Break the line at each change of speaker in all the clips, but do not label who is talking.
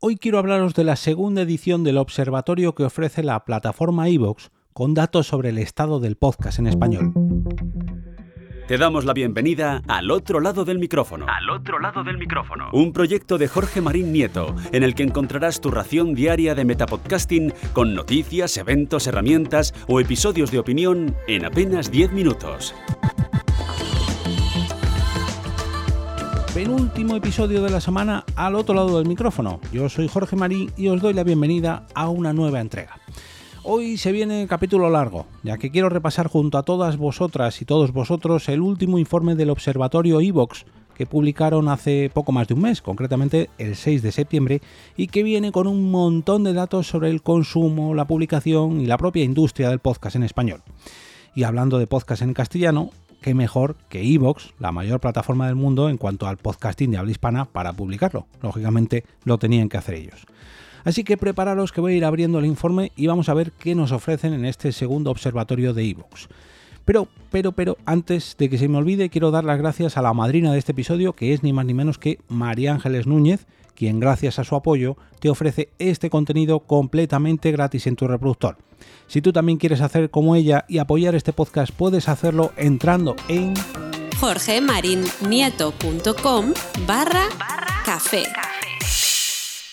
Hoy quiero hablaros de la segunda edición del observatorio que ofrece la plataforma iVoox con datos sobre el estado del podcast en español.
Te damos la bienvenida al otro lado del micrófono.
Al otro lado del micrófono.
Un proyecto de Jorge Marín Nieto, en el que encontrarás tu ración diaria de metapodcasting con noticias, eventos, herramientas o episodios de opinión en apenas 10 minutos.
Penúltimo episodio de la semana al otro lado del micrófono. Yo soy Jorge Marín y os doy la bienvenida a una nueva entrega. Hoy se viene capítulo largo, ya que quiero repasar junto a todas vosotras y todos vosotros el último informe del Observatorio Evox que publicaron hace poco más de un mes, concretamente el 6 de septiembre, y que viene con un montón de datos sobre el consumo, la publicación y la propia industria del podcast en español. Y hablando de podcast en castellano, qué mejor que Evox, la mayor plataforma del mundo en cuanto al podcasting de habla hispana, para publicarlo. Lógicamente lo tenían que hacer ellos. Así que prepararos que voy a ir abriendo el informe y vamos a ver qué nos ofrecen en este segundo observatorio de Evox. Pero, pero, pero, antes de que se me olvide, quiero dar las gracias a la madrina de este episodio, que es ni más ni menos que María Ángeles Núñez, quien gracias a su apoyo te ofrece este contenido completamente gratis en tu reproductor. Si tú también quieres hacer como ella y apoyar este podcast, puedes hacerlo entrando en
jorgemarinieto.com barra café.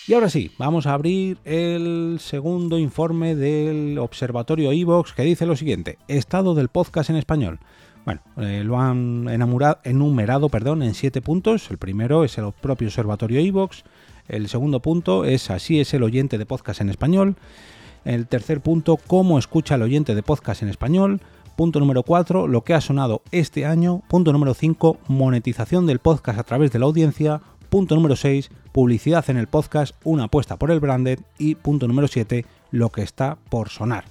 Y ahora sí, vamos a abrir el segundo informe del Observatorio Evox que dice lo siguiente, estado del podcast en español. Bueno, eh, lo han enumerado perdón, en siete puntos. El primero es el propio Observatorio Evox. El segundo punto es así es el oyente de podcast en español. El tercer punto, cómo escucha el oyente de podcast en español. Punto número 4, lo que ha sonado este año. Punto número 5, monetización del podcast a través de la audiencia. Punto número 6, publicidad en el podcast, una apuesta por el branded. Y punto número 7, lo que está por sonar.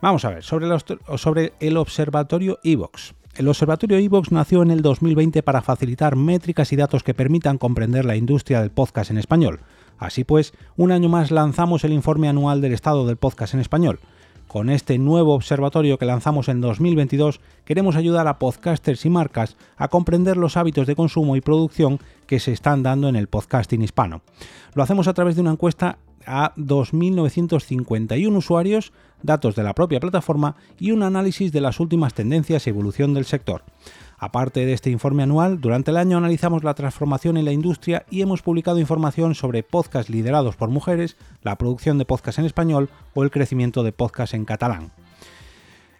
Vamos a ver, sobre, sobre el observatorio Evox. El observatorio Evox nació en el 2020 para facilitar métricas y datos que permitan comprender la industria del podcast en español. Así pues, un año más lanzamos el informe anual del estado del podcast en español. Con este nuevo observatorio que lanzamos en 2022, queremos ayudar a podcasters y marcas a comprender los hábitos de consumo y producción que se están dando en el podcasting hispano. Lo hacemos a través de una encuesta a 2.951 usuarios, datos de la propia plataforma y un análisis de las últimas tendencias y evolución del sector. Aparte de este informe anual, durante el año analizamos la transformación en la industria y hemos publicado información sobre podcasts liderados por mujeres, la producción de podcasts en español o el crecimiento de podcasts en catalán.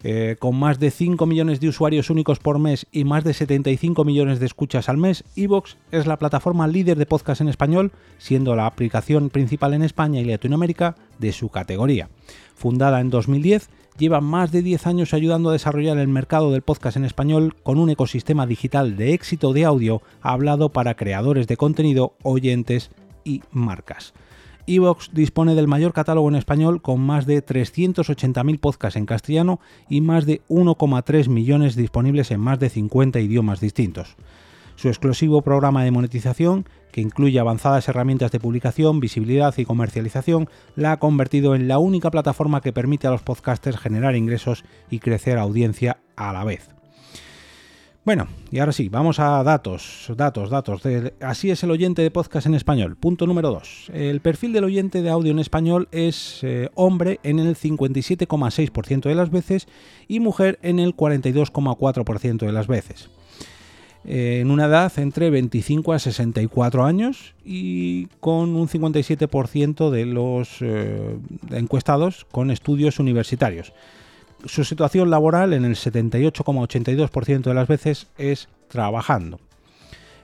Eh, con más de 5 millones de usuarios únicos por mes y más de 75 millones de escuchas al mes, Evox es la plataforma líder de podcast en español, siendo la aplicación principal en España y Latinoamérica de su categoría. Fundada en 2010, lleva más de 10 años ayudando a desarrollar el mercado del podcast en español con un ecosistema digital de éxito de audio hablado para creadores de contenido, oyentes y marcas. Evox dispone del mayor catálogo en español con más de 380.000 podcasts en castellano y más de 1,3 millones disponibles en más de 50 idiomas distintos. Su exclusivo programa de monetización, que incluye avanzadas herramientas de publicación, visibilidad y comercialización, la ha convertido en la única plataforma que permite a los podcasters generar ingresos y crecer audiencia a la vez. Bueno, y ahora sí, vamos a datos, datos, datos. así es el oyente de podcast en español. Punto número 2. El perfil del oyente de audio en español es eh, hombre en el 57,6% de las veces y mujer en el 42,4% de las veces. Eh, en una edad entre 25 a 64 años y con un 57% de los eh, encuestados con estudios universitarios su situación laboral en el 78,82% de las veces es trabajando.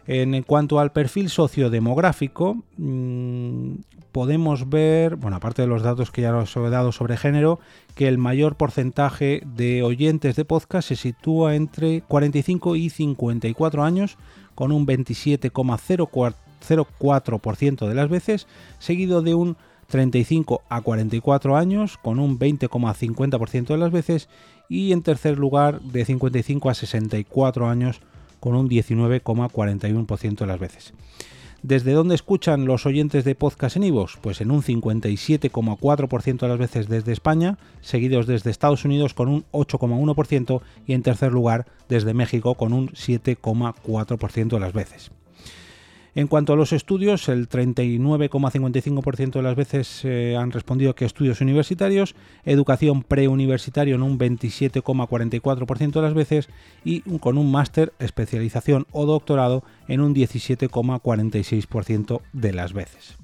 En cuanto al perfil sociodemográfico, mm, podemos ver, bueno, aparte de los datos que ya os he dado sobre género, que el mayor porcentaje de oyentes de podcast se sitúa entre 45 y 54 años, con un 27,04% de las veces, seguido de un 35 a 44 años con un 20,50% de las veces y en tercer lugar de 55 a 64 años con un 19,41% de las veces. ¿Desde dónde escuchan los oyentes de podcast en Ivos? Pues en un 57,4% de las veces desde España, seguidos desde Estados Unidos con un 8,1% y en tercer lugar desde México con un 7,4% de las veces. En cuanto a los estudios, el 39,55% de las veces eh, han respondido que estudios universitarios, educación preuniversitario en un 27,44% de las veces y con un máster, especialización o doctorado en un 17,46% de las veces.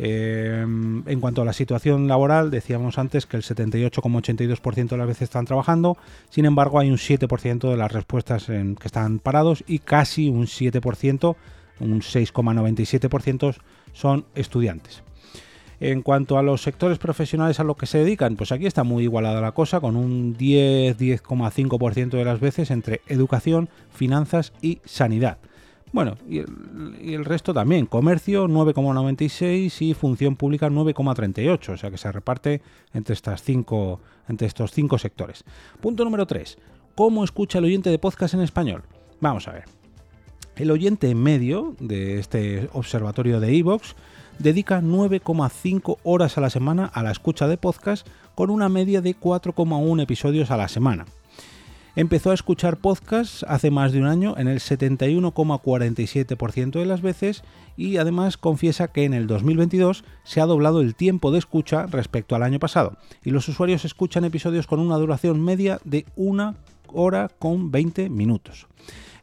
Eh, en cuanto a la situación laboral, decíamos antes que el 78,82% de las veces están trabajando, sin embargo hay un 7% de las respuestas en que están parados y casi un 7%, un 6,97% son estudiantes. En cuanto a los sectores profesionales a los que se dedican, pues aquí está muy igualada la cosa, con un 10-10,5% de las veces entre educación, finanzas y sanidad. Bueno, y el, resto también. Comercio 9,96 y función pública 9,38. O sea que se reparte entre, estas cinco, entre estos cinco sectores. Punto número 3. ¿Cómo escucha el oyente de podcast en español? Vamos a ver. El oyente medio de este observatorio de Evox dedica 9,5 horas a la semana a la escucha de podcast con una media de 4,1 episodios a la semana. Empezó a escuchar podcasts hace más de un año en el 71,47% de las veces y además confiesa que en el 2022 se ha doblado el tiempo de escucha respecto al año pasado y los usuarios escuchan episodios con una duración media de una hora con 20 minutos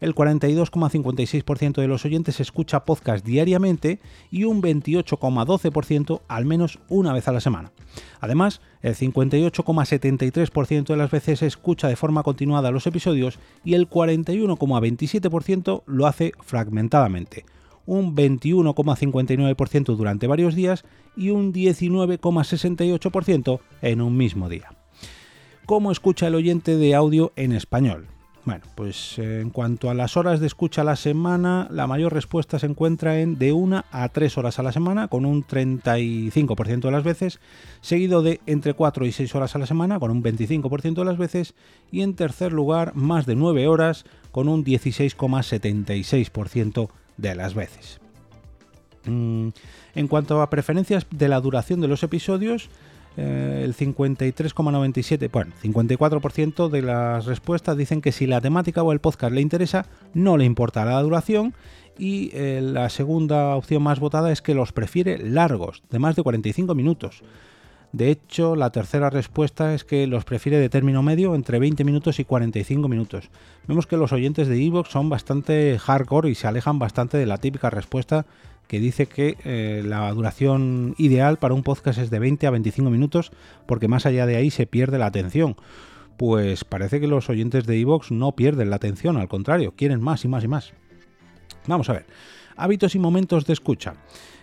el 42,56% de los oyentes escucha podcast diariamente y un 28,12% al menos una vez a la semana. Además, el 58,73% de las veces escucha de forma continuada los episodios y el 41,27% lo hace fragmentadamente un 21,59% durante varios días y un 19,68% en un mismo día. ¿Cómo escucha el oyente de audio en español? Bueno, pues eh, en cuanto a las horas de escucha a la semana, la mayor respuesta se encuentra en de 1 a 3 horas a la semana, con un 35% de las veces, seguido de entre 4 y 6 horas a la semana, con un 25% de las veces, y en tercer lugar, más de 9 horas, con un 16,76% de las veces. Mm, en cuanto a preferencias de la duración de los episodios, eh, el 53,97, bueno, 54% de las respuestas dicen que si la temática o el podcast le interesa, no le importa la duración. Y eh, la segunda opción más votada es que los prefiere largos, de más de 45 minutos. De hecho, la tercera respuesta es que los prefiere de término medio entre 20 minutos y 45 minutos. Vemos que los oyentes de Evox son bastante hardcore y se alejan bastante de la típica respuesta que dice que eh, la duración ideal para un podcast es de 20 a 25 minutos porque más allá de ahí se pierde la atención. Pues parece que los oyentes de Evox no pierden la atención, al contrario, quieren más y más y más. Vamos a ver. Hábitos y momentos de escucha.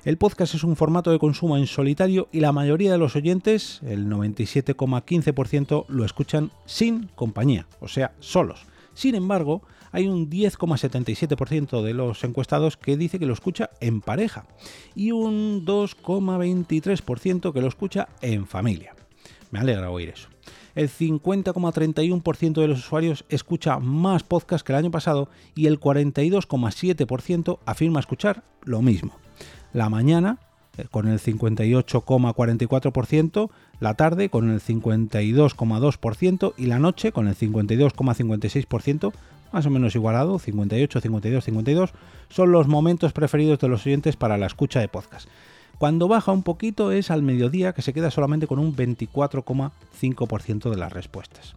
El podcast es un formato de consumo en solitario y la mayoría de los oyentes, el 97,15%, lo escuchan sin compañía, o sea, solos. Sin embargo, hay un 10,77% de los encuestados que dice que lo escucha en pareja y un 2,23% que lo escucha en familia. Me alegra oír eso. El 50,31% de los usuarios escucha más podcast que el año pasado y el 42,7% afirma escuchar lo mismo. La mañana eh, con el 58,44%, la tarde con el 52,2% y la noche con el 52,56%, más o menos igualado, 58, 52, 52, son los momentos preferidos de los oyentes para la escucha de podcast. Cuando baja un poquito es al mediodía, que se queda solamente con un 24,5% de las respuestas.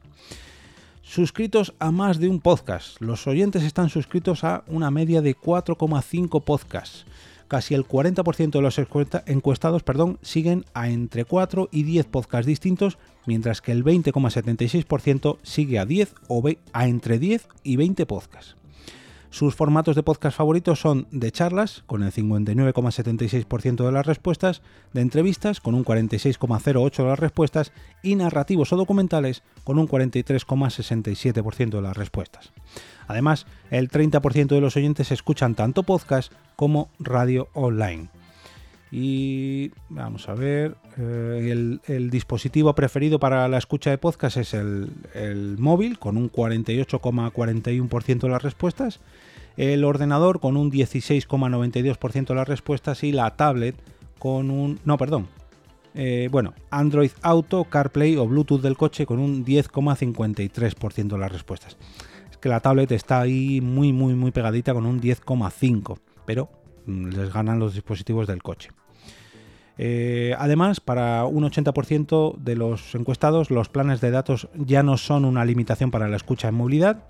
Suscritos a más de un podcast. Los oyentes están suscritos a una media de 4,5 podcasts casi el 40% de los encuestados perdón, siguen a entre 4 y 10 podcasts distintos, mientras que el 20,76% sigue a 10 o a entre 10 y 20 podcasts. Sus formatos de podcast favoritos son de charlas, con el 59,76% de las respuestas, de entrevistas, con un 46,08% de las respuestas, y narrativos o documentales, con un 43,67% de las respuestas. Además, el 30% de los oyentes escuchan tanto podcast como radio online. Y vamos a ver, eh, el, dispositivo preferido para la escucha de podcast es el, móvil, con un 48,41% de las respuestas, el ordenador con un 16,92% de las respuestas y la tablet con un... No, perdón. Eh, bueno, Android Auto, CarPlay o Bluetooth del coche con un 10,53% de las respuestas que la tablet está ahí muy, muy, muy pegadita con un 10,5. Pero mm, les ganan los dispositivos del coche. Eh, además, para un 80% de los encuestados, los planes de datos ya no son una limitación para la escucha en movilidad.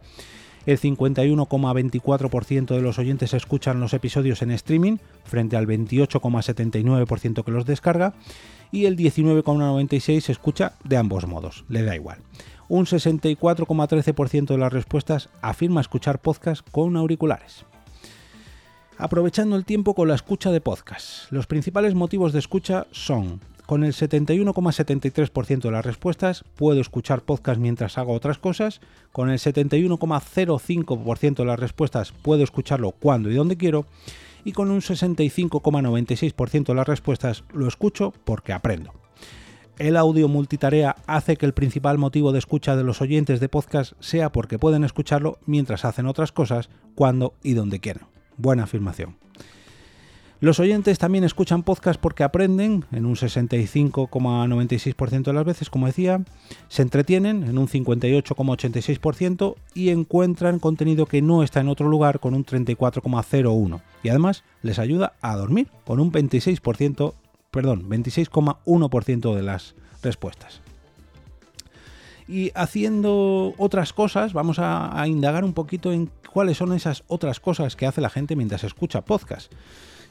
El 51,24% de los oyentes escuchan los episodios en streaming, frente al 28,79% que los descarga. Y el 19,96% se escucha de ambos modos, le da igual. Un 64,13% de las respuestas afirma escuchar podcast con auriculares aprovechando el tiempo con la escucha de podcast. Los principales motivos de escucha son, con el 71,73% de las respuestas, puedo escuchar podcast mientras hago otras cosas, con el 71,05% de las respuestas, puedo escucharlo cuando y donde quiero, y con un 65,96% de las respuestas, lo escucho porque aprendo. El audio multitarea hace que el principal motivo de escucha de los oyentes de podcast sea porque pueden escucharlo mientras hacen otras cosas, cuando y donde quieran. Buena afirmación. Los oyentes también escuchan podcast porque aprenden, en un 65,96% de las veces, como decía, se entretienen, en un 58,86%, y encuentran contenido que no está en otro lugar, con un 34,01%. Y además les ayuda a dormir, con un 26%, perdón, 26,1% de las respuestas. Y haciendo otras cosas, vamos a, indagar un poquito en cuáles son esas otras cosas que hace la gente mientras escucha podcast.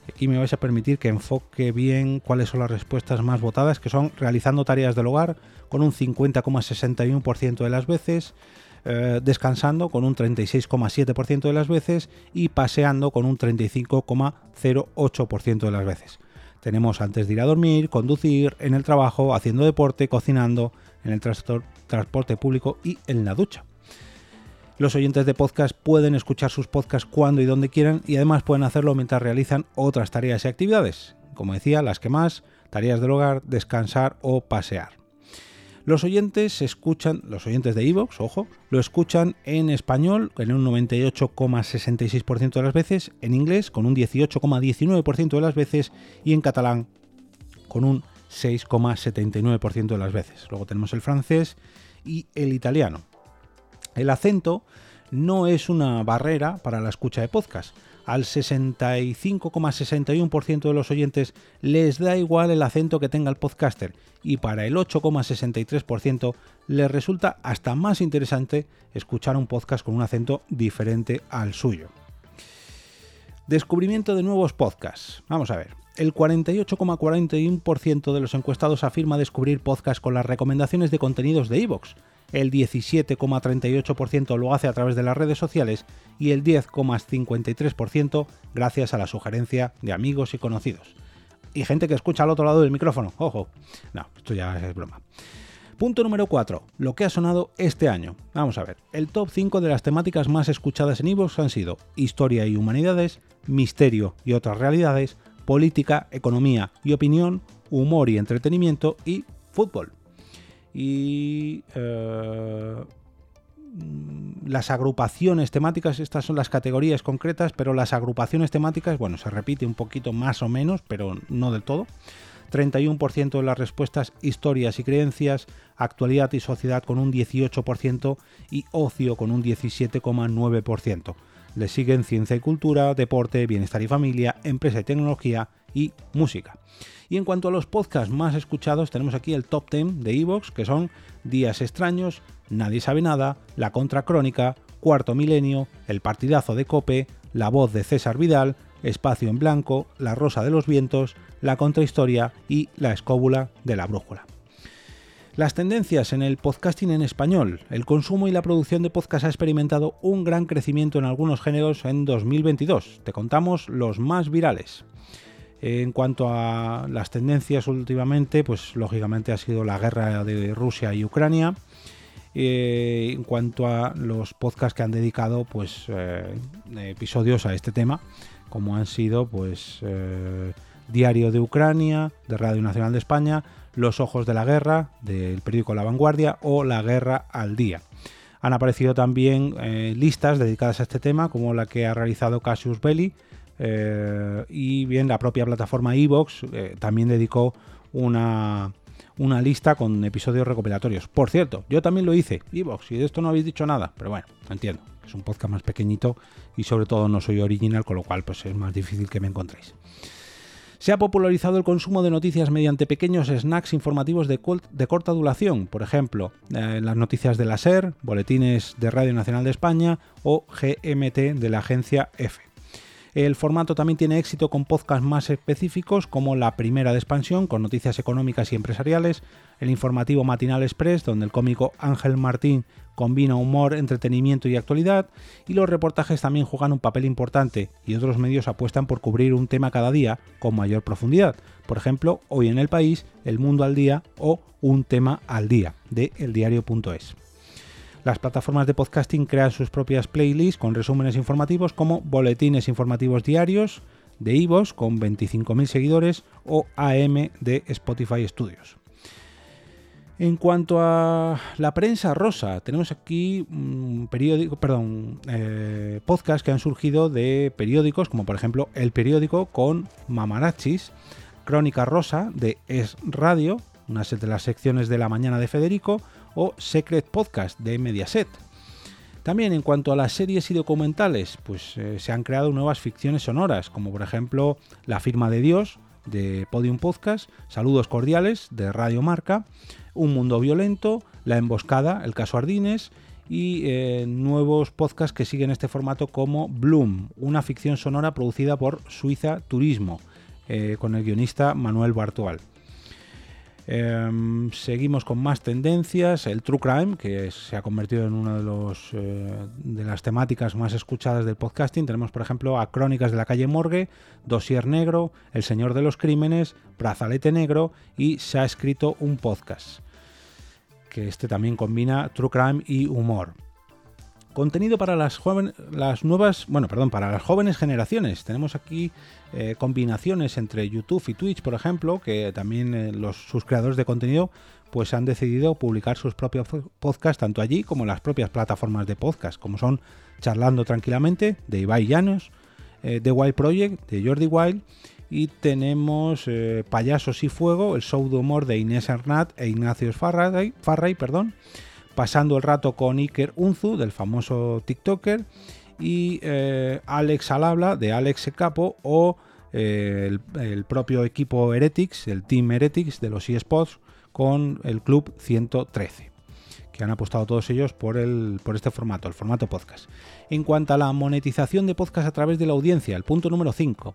Aquí me vais a permitir que enfoque bien cuáles son las respuestas más votadas, que son realizando tareas del hogar con un 50,61% de las veces, eh, descansando con un 36,7% de las veces y paseando con un 35,08% de las veces. Tenemos antes de ir a dormir, conducir, en el trabajo, haciendo deporte, cocinando, en el transporte público y en la ducha. Los oyentes de podcast pueden escuchar sus podcasts cuando y donde quieran y además pueden hacerlo mientras realizan otras tareas y actividades, como decía, las que más, tareas del hogar, descansar o pasear. Los oyentes escuchan, los oyentes de Evox, ojo, lo escuchan en español en un 98,66% de las veces, en inglés con un 18,19% de las veces y en catalán con un 6,79% de las veces. Luego tenemos el francés y el italiano. El acento no es una barrera para la escucha de podcast. Al 65,61% de los oyentes les da igual el acento que tenga el podcaster y para el 8,63% les resulta hasta más interesante escuchar un podcast con un acento diferente al suyo. Descubrimiento de nuevos podcasts. Vamos a ver el 48,41% de los encuestados afirma descubrir podcasts con las recomendaciones de contenidos de iVoox, el 17,38% lo hace a través de las redes sociales y el 10,53% gracias a la sugerencia de amigos y conocidos. Y gente que escucha al otro lado del micrófono, ojo. No, esto ya es broma. Punto número 4. Lo que ha sonado este año. Vamos a ver. El top 5 de las temáticas más escuchadas en iVoox han sido historia y humanidades, misterio y otras realidades, política, economía y opinión, humor y entretenimiento y fútbol. Y eh, las agrupaciones temáticas, estas son las categorías concretas, pero las agrupaciones temáticas, bueno, se repite un poquito más o menos, pero no del todo. 31% de las respuestas historias y creencias, actualidad y sociedad con un 18% y ocio con un 17,9%. Le siguen ciencia y cultura, deporte, bienestar y familia, empresa y tecnología y música. Y en cuanto a los podcasts más escuchados, tenemos aquí el top 10 de Evox, que son Días extraños, Nadie sabe nada, La Contracrónica, Cuarto Milenio, El Partidazo de Cope, La Voz de César Vidal, Espacio en Blanco, La Rosa de los Vientos, La Contrahistoria y La Escóbula de la Brújula. Las tendencias en el podcasting en español. El consumo y la producción de podcast ha experimentado un gran crecimiento en algunos géneros en 2022. Te contamos los más virales. En cuanto a las tendencias últimamente, pues lógicamente ha sido la guerra de Rusia y Ucrania. Eh, en cuanto a los podcasts que han dedicado pues eh, episodios a este tema, como han sido pues eh, Diario de Ucrania, de Radio Nacional de España, los Ojos de la Guerra, del periódico La Vanguardia, o La Guerra al Día. Han aparecido también listas dedicadas a este tema, como la que ha realizado Cassius Belli, eh, y bien la propia plataforma Evox eh, también dedicó una, una lista con episodios recopilatorios. Por cierto, yo también lo hice, Evox, y de esto no habéis dicho nada, pero bueno, entiendo. Es un podcast más pequeñito y sobre todo no soy original, con lo cual pues es más difícil que me encontréis. Se ha popularizado el consumo de noticias mediante pequeños snacks informativos de, corta duración, por ejemplo, eh, las noticias de la SER, boletines de Radio Nacional de España o GMT de la agencia F. El formato también tiene éxito con podcasts más específicos como La Primera de Expansión, con noticias económicas y empresariales, el informativo Matinal Express, donde el cómico Ángel Martín combina humor, entretenimiento y actualidad, y los reportajes también juegan un papel importante y otros medios apuestan por cubrir un tema cada día con mayor profundidad. Por ejemplo, hoy en el país, El Mundo al Día o Un tema al día de eldiario.es. Las plataformas de podcasting crean sus propias playlists con resúmenes informativos como boletines informativos diarios de Ivos con 25.000 seguidores o AM de Spotify Studios. En cuanto a la prensa rosa, tenemos aquí un periódico, perdón, eh, podcasts que han surgido de periódicos, como por ejemplo El Periódico con Mamarachis, Crónica Rosa de Es Radio, una de las secciones de la mañana de Federico, o Secret Podcast de Mediaset. También en cuanto a las series y documentales, pues eh, se han creado nuevas ficciones sonoras, como por ejemplo La firma de Dios de Podium Podcast, Saludos cordiales de Radio Marca, un Mundo Violento, La Emboscada, El Caso Ardines y eh, nuevos podcasts que siguen este formato como Bloom, una ficción sonora producida por Suiza Turismo, eh, con el guionista Manuel Bartual. Em, seguimos con más tendencias. El True Crime, que se ha convertido en una de, los, eh, de las temáticas más escuchadas del podcasting. Tenemos, por ejemplo, a Crónicas de la calle Morgue, Dosier Negro, El Señor de los Crímenes, Brazalete Negro y Se ha escrito un podcast. Que este también combina True Crime y humor. Contenido para las, jóvenes, las nuevas, bueno, perdón, para las jóvenes generaciones. Tenemos aquí eh, combinaciones entre YouTube y Twitch, por ejemplo, que también eh, los, sus creadores de contenido pues han decidido publicar sus propios podcasts tanto allí como en las propias plataformas de podcast, como son Charlando Tranquilamente de Ibai Llanos, eh, The Wild Project de Jordi Wild y tenemos Payasos y Fuego, el show de humor de Inés Arnat e Ignacio Farray, Farray perdón, pasando el rato con Iker Unzu, del famoso TikToker, y eh, Alex al habla, de Alex Capo, o eh, el, propio equipo Heretics, el Team Heretics de los eSports, con el Club 113 que han apostado todos ellos por, el, por este formato, el formato podcast. En cuanto a la monetización de podcast a través de la audiencia, el punto número 5.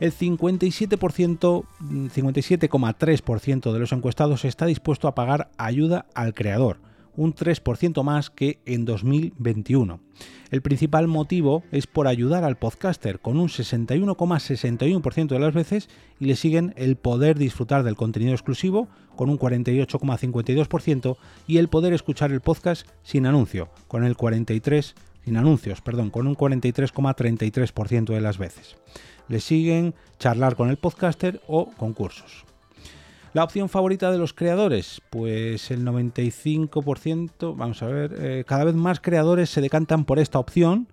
El 57%, 57,3% de los encuestados está dispuesto a pagar ayuda al creador, un 3% más que en 2021. El principal motivo es por ayudar al podcaster con un 61,61% de las veces y le siguen el poder disfrutar del contenido exclusivo con un 48,52% y el poder escuchar el podcast sin anuncio con el 43 sin anuncios, perdón, con un 43,33% de las veces. Le siguen charlar con el podcaster o concursos. La opción favorita de los creadores, pues el 95%, vamos a ver, eh, cada vez más creadores se decantan por esta opción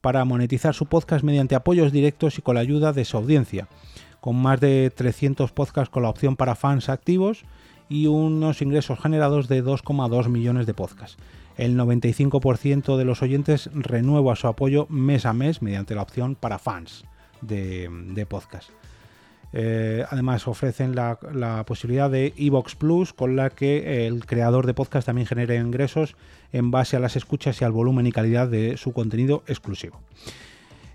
para monetizar su podcast mediante apoyos directos y con la ayuda de su audiencia, con más de 300 podcasts con la opción para fans activos y unos ingresos generados de 2,2 millones de podcasts. El 95% de los oyentes renueva su apoyo mes a mes mediante la opción para fans de, de. Eh, además ofrecen la, posibilidad de Evox Plus con la que el creador de podcast también genere ingresos en base a las escuchas y al volumen y calidad de su contenido exclusivo.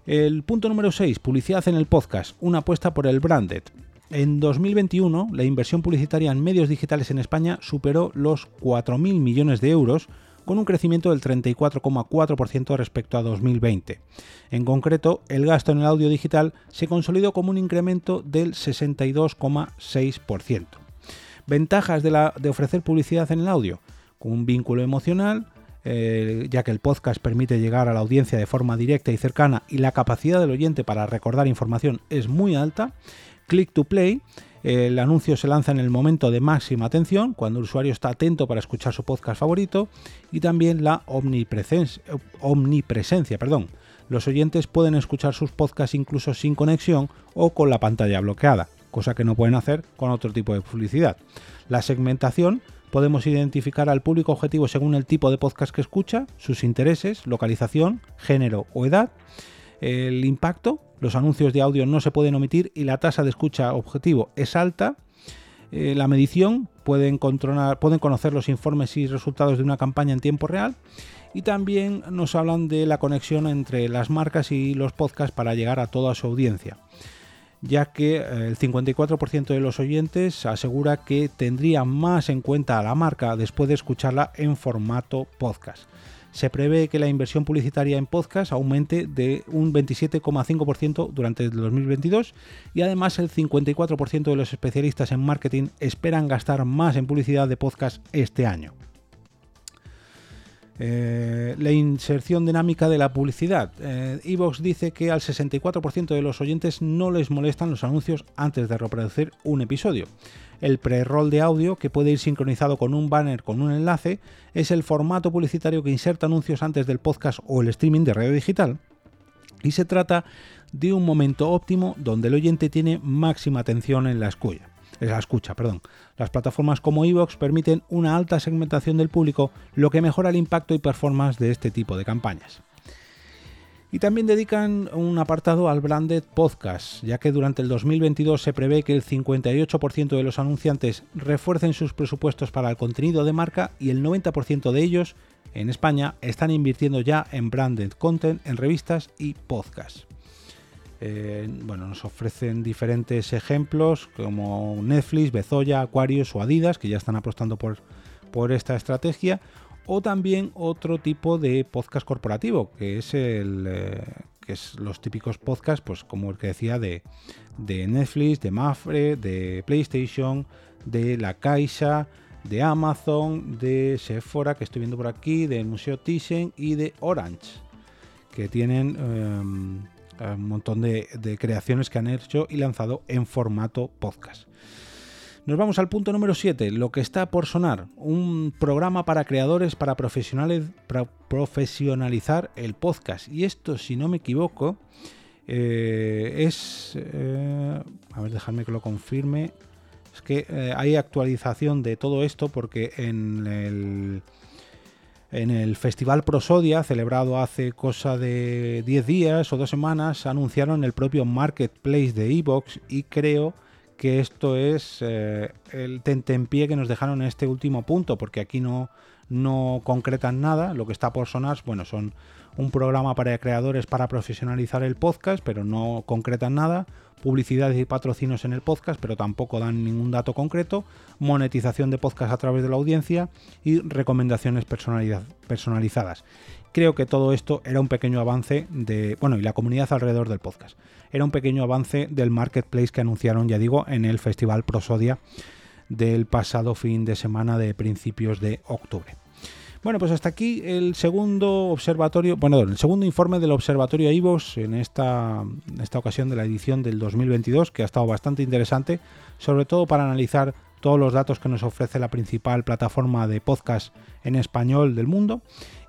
El punto número 6, publicidad en el podcast, una apuesta por el branded. En 2021, la inversión publicitaria en medios digitales en España superó los 4.000 millones de euros, con un crecimiento del 34,4% respecto a 2020. En concreto, el gasto en el audio digital se consolidó como un incremento del 62,6%. Ventajas de, ofrecer publicidad en el audio, con un vínculo emocional, eh, ya que el podcast permite llegar a la audiencia de forma directa y cercana y la capacidad del oyente para recordar información es muy alta. Click to Play el anuncio se lanza en el momento de máxima atención, cuando el usuario está atento para escuchar su podcast favorito, y también la omnipresencia. perdón. Los oyentes pueden escuchar sus podcasts incluso sin conexión o con la pantalla bloqueada, cosa que no pueden hacer con otro tipo de publicidad. La segmentación podemos identificar al público objetivo según el tipo de podcast que escucha, sus intereses, localización, género o edad. El impacto, los anuncios de audio no se pueden omitir y la tasa de escucha objetivo es alta. Eh, la medición, pueden, pueden conocer los informes y resultados de una campaña en tiempo real. Y también nos hablan de la conexión entre las marcas y los podcasts para llegar a toda su audiencia ya que eh, el 54% de los oyentes asegura que tendría más en cuenta a la marca después de escucharla en formato podcast. Se prevé que la inversión publicitaria en podcast aumente de un 27,5% durante el 2022 y además el 54% de los especialistas en marketing esperan gastar más en publicidad de podcast este año. Eh, la inserción dinámica de la publicidad. Eh, Evox dice que al 64% de los oyentes no les molestan los anuncios antes de reproducir un episodio. El pre-roll de audio, que puede ir sincronizado con un banner con un enlace, es el formato publicitario que inserta anuncios antes del podcast o el streaming de radio digital. Y se trata de un momento óptimo donde el oyente tiene máxima atención en la escucha la escucha, perdón. Las plataformas como Evox permiten una alta segmentación del público, lo que mejora el impacto y performance de este tipo de campañas. Y también dedican un apartado al branded podcast, ya que durante el 2022 se prevé que el 58% de los anunciantes refuercen sus presupuestos para el contenido de marca y el 90% de ellos en España están invirtiendo ya en branded content en revistas y podcasts. Eh, bueno, nos ofrecen diferentes ejemplos como Netflix, Bezoya, Aquarius o Adidas, que ya están apostando por, por esta estrategia, o también otro tipo de podcast corporativo, que es el eh, que es los típicos podcasts, pues como el que decía de, de Netflix, de Mafre, de PlayStation, de La Caixa, de Amazon, de Sephora, que estoy viendo por aquí, del Museo Thyssen y de Orange, que tienen em, un montón de, creaciones que han hecho y lanzado en formato podcast. Nos vamos al punto número 7, lo que está por sonar, un programa para creadores para, profesionales, profesionalizar el podcast. Y esto, si no me equivoco, eh, es... Eh, a ver, dejadme que lo confirme. Es que eh, hay actualización de todo esto porque en el en el Festival Prosodia, celebrado hace cosa de 10 días o dos semanas, anunciaron el propio marketplace de Evox y creo que esto es eh, el tentempié que nos dejaron en este último punto, porque aquí no, no concretan nada, lo que está por sonar, bueno, son un programa para creadores para profesionalizar el podcast, pero no concretan nada, publicidades y patrocinios en el podcast, pero tampoco dan ningún dato concreto, monetización de podcast a través de la audiencia y recomendaciones personalizadas. Creo que todo esto era un pequeño avance de, bueno, y la comunidad alrededor del podcast. Era un pequeño avance del marketplace que anunciaron, ya digo, en el Festival Prosodia del pasado fin de semana de principios de octubre. Bueno, pues hasta aquí el segundo observatorio, bueno, el segundo informe del observatorio IVOS en esta, en esta ocasión de la edición del 2022, que ha estado bastante interesante, sobre todo para analizar todos los datos que nos ofrece la principal plataforma de podcast en español del mundo.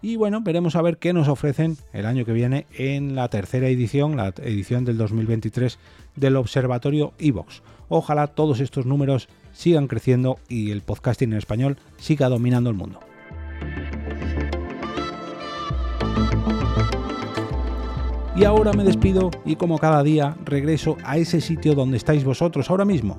Y bueno, veremos a ver qué nos ofrecen el año que viene en la tercera edición, la edición del 2023 del Observatorio Evox. Ojalá todos estos números sigan creciendo y el podcasting en español siga dominando el mundo. Y ahora me despido y como cada día regreso a ese sitio donde estáis vosotros ahora mismo,